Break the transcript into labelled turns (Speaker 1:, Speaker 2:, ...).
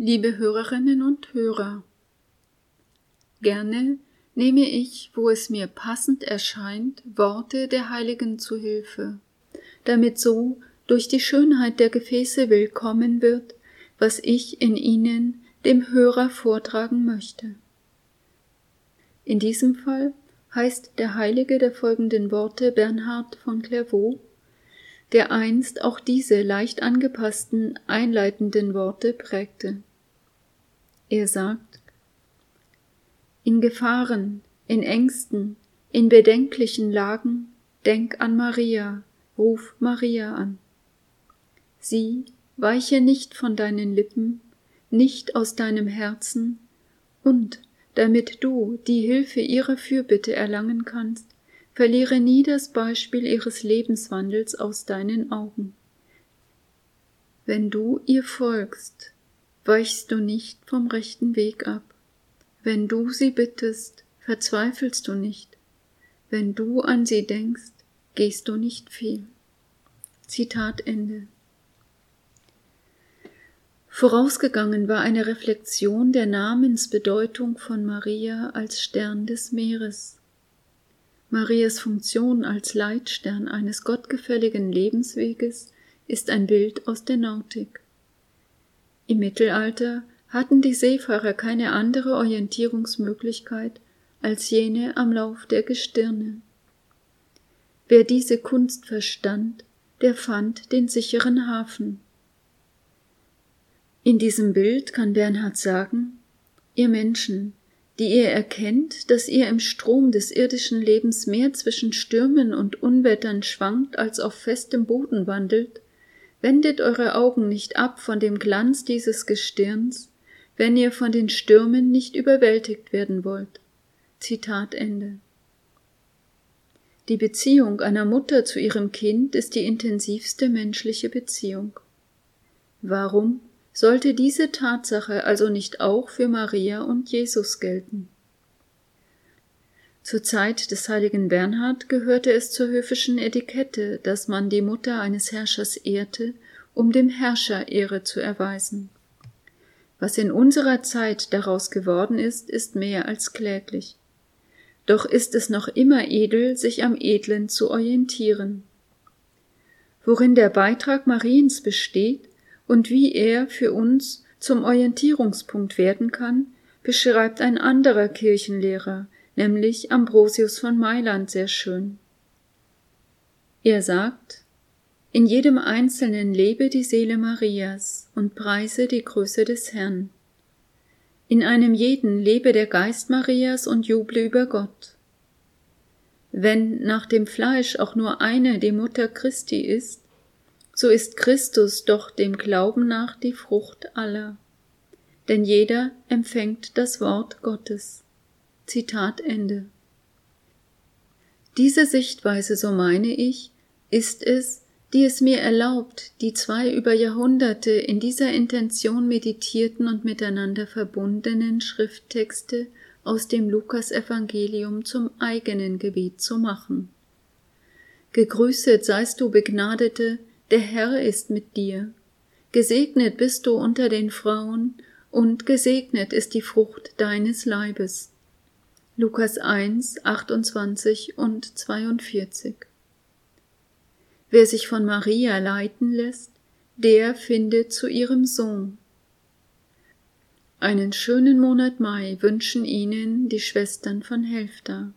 Speaker 1: Liebe Hörerinnen und Hörer, gerne nehme ich, wo es mir passend erscheint, Worte der Heiligen zu Hilfe, damit so durch die Schönheit der Gefäße willkommen wird, was ich in ihnen dem Hörer vortragen möchte. In diesem Fall heißt der Heilige der folgenden Worte Bernhard von Clairvaux, der einst auch diese leicht angepassten einleitenden Worte prägte. Er sagt, in Gefahren, in Ängsten, in bedenklichen Lagen, denk an Maria, ruf Maria an. Sie weiche nicht von deinen Lippen, nicht aus deinem Herzen, und damit du die Hilfe ihrer Fürbitte erlangen kannst, verliere nie das Beispiel ihres Lebenswandels aus deinen Augen. Wenn du ihr folgst, weichst du nicht vom rechten Weg ab. Wenn du sie bittest, verzweifelst du nicht. Wenn du an sie denkst, gehst du nicht fehl. Zitat Ende. Vorausgegangen war eine Reflexion der Namensbedeutung von Maria als Stern des Meeres. Marias Funktion als Leitstern eines gottgefälligen Lebensweges ist ein Bild aus der Nautik. Im Mittelalter hatten die Seefahrer keine andere Orientierungsmöglichkeit als jene am Lauf der Gestirne. Wer diese Kunst verstand, der fand den sicheren Hafen. In diesem Bild kann Bernhard sagen, ihr Menschen, die ihr erkennt, dass ihr im Strom des irdischen Lebens mehr zwischen Stürmen und Unwettern schwankt als auf festem Boden wandelt, wendet eure Augen nicht ab von dem Glanz dieses Gestirns, wenn ihr von den Stürmen nicht überwältigt werden wollt. Zitat Ende. Die Beziehung einer Mutter zu ihrem Kind ist die intensivste menschliche Beziehung. Warum sollte diese Tatsache also nicht auch für Maria und Jesus gelten. Zur Zeit des heiligen Bernhard gehörte es zur höfischen Etikette, dass man die Mutter eines Herrschers ehrte, um dem Herrscher Ehre zu erweisen. Was in unserer Zeit daraus geworden ist, ist mehr als kläglich. Doch ist es noch immer edel, sich am Edlen zu orientieren. Worin der Beitrag Mariens besteht, und wie er für uns zum Orientierungspunkt werden kann, beschreibt ein anderer Kirchenlehrer, nämlich Ambrosius von Mailand sehr schön. Er sagt, in jedem Einzelnen lebe die Seele Marias und preise die Größe des Herrn. In einem jeden lebe der Geist Marias und juble über Gott. Wenn nach dem Fleisch auch nur eine die Mutter Christi ist, so ist Christus doch dem Glauben nach die Frucht aller. Denn jeder empfängt das Wort Gottes. Zitat Ende. Diese Sichtweise, so meine ich, ist es, die es mir erlaubt, die zwei über Jahrhunderte in dieser Intention meditierten und miteinander verbundenen Schrifttexte aus dem Lukasevangelium zum eigenen Gebet zu machen. Gegrüßet seist du, Begnadete, der Herr ist mit dir. Gesegnet bist du unter den Frauen, und gesegnet ist die Frucht deines Leibes. Lukas 1, 28 und 42. Wer sich von Maria leiten lässt, der findet zu ihrem Sohn. Einen schönen Monat Mai wünschen Ihnen die Schwestern von Helfta.